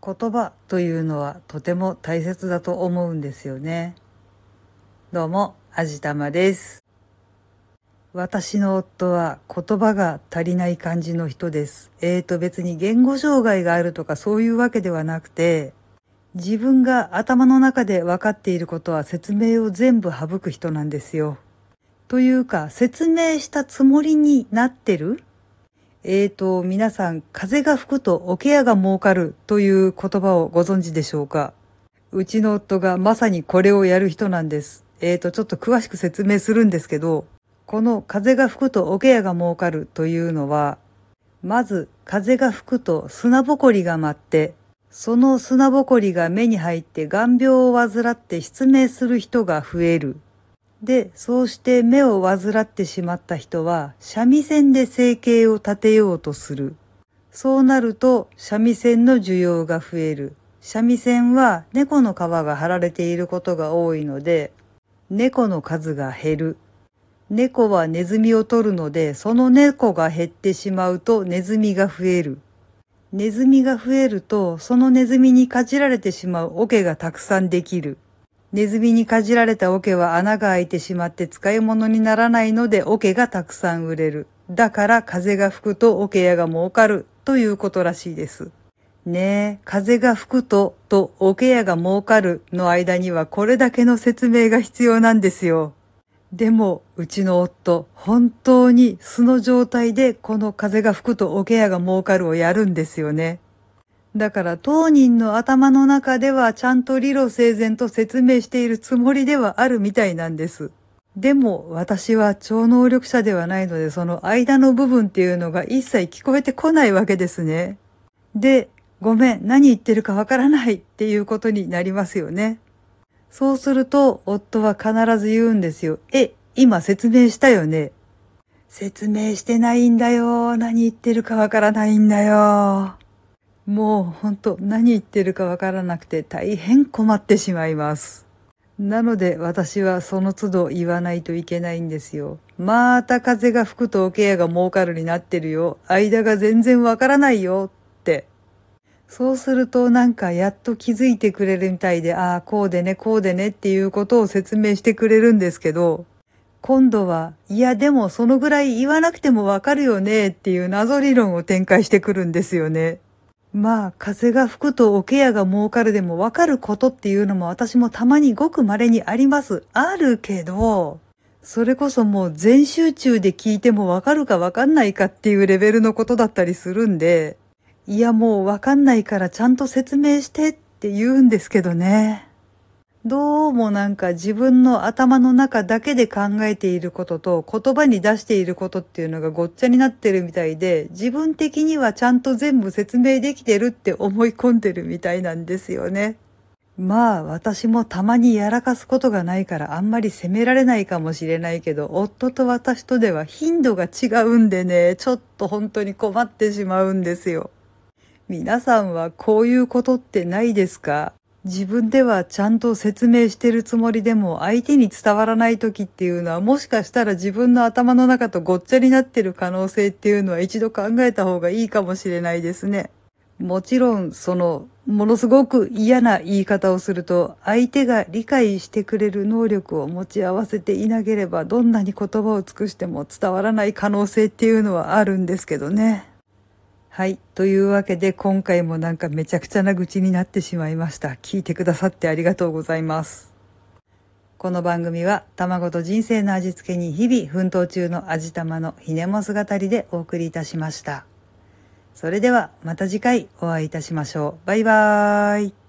言葉というのはとても大切だと思うんですよね。どうも、あじたまです。私の夫は言葉が足りない感じの人です。えーと別に言語障害があるとかそういうわけではなくて、自分が頭の中で分かっていることは説明を全部省く人なんですよ。というか、説明したつもりになってるえーと、皆さん、風が吹くと桶屋が儲かるという言葉をご存知でしょうか？うちの夫がまさにこれをやる人なんです。えーと、ちょっと詳しく説明するんですけど、この風が吹くと桶屋が儲かるというのは、まず風が吹くと砂ぼこりが舞って、その砂ぼこりが目に入って眼病を患って失明する人が増える。で、そうして目を患ってしまった人は、三味線で生計を立てようとする。そうなると、三味線の需要が増える。三味線は猫の皮が貼られていることが多いので、猫の数が減る。猫はネズミを取るので、その猫が減ってしまうとネズミが増える。ネズミが増えると、そのネズミにかじられてしまう桶がたくさんできる。ネズミにかじられた桶は穴が開いてしまって使い物にならないので桶がたくさん売れる。だから風が吹くと桶屋が儲かるということらしいです。ねえ、風が吹くとと桶屋が儲かるの間にはこれだけの説明が必要なんですよ。でも、うちの夫、本当に素の状態でこの風が吹くと桶屋が儲かるをやるんですよね。だから当人の頭の中ではちゃんと理路整然と説明しているつもりではあるみたいなんです。でも私は超能力者ではないのでその間の部分っていうのが一切聞こえてこないわけですね。で、ごめん、何言ってるかわからないっていうことになりますよね。そうすると夫は必ず言うんですよ。え、今説明したよね。説明してないんだよ。何言ってるかわからないんだよ。もうほんと何言ってるかわからなくて大変困ってしまいます。なので私はその都度言わないといけないんですよ。また風が吹くと桶屋が儲かるになってるよ。間が全然わからないよって。そうするとなんかやっと気づいてくれるみたいで、ああ、こうでね、こうでねっていうことを説明してくれるんですけど、今度は、いやでもそのぐらい言わなくてもわかるよねっていう謎理論を展開してくるんですよね。まあ、風が吹くとおケアが儲かるでもわかることっていうのも私もたまにごく稀にあります。あるけど、それこそもう全集中で聞いてもわかるかわかんないかっていうレベルのことだったりするんで、いやもうわかんないからちゃんと説明してって言うんですけどね。どうもなんか自分の頭の中だけで考えていることと言葉に出していることっていうのがごっちゃになってるみたいで、自分的にはちゃんと全部説明できてるって思い込んでるみたいなんですよね。まあ私もたまにやらかすことがないからあんまり責められないかもしれないけど、夫と私とでは頻度が違うんでね、ちょっと本当に困ってしまうんですよ。皆さんはこういうことってないですか？自分ではちゃんと説明してるつもりでも相手に伝わらない時っていうのはもしかしたら自分の頭の中とごっちゃになってる可能性っていうのは一度考えた方がいいかもしれないですね。もちろんそのものすごく嫌な言い方をすると相手が理解してくれる能力を持ち合わせていなければどんなに言葉を尽くしても伝わらない可能性っていうのはあるんですけどね。はい。というわけで今回もなんかめちゃくちゃな愚痴になってしまいました。聞いてくださってありがとうございます。この番組は卵と人生の味付けに日々奮闘中の味玉のひねも姿りでお送りいたしました。それではまた次回お会いいたしましょう。バイバーイ。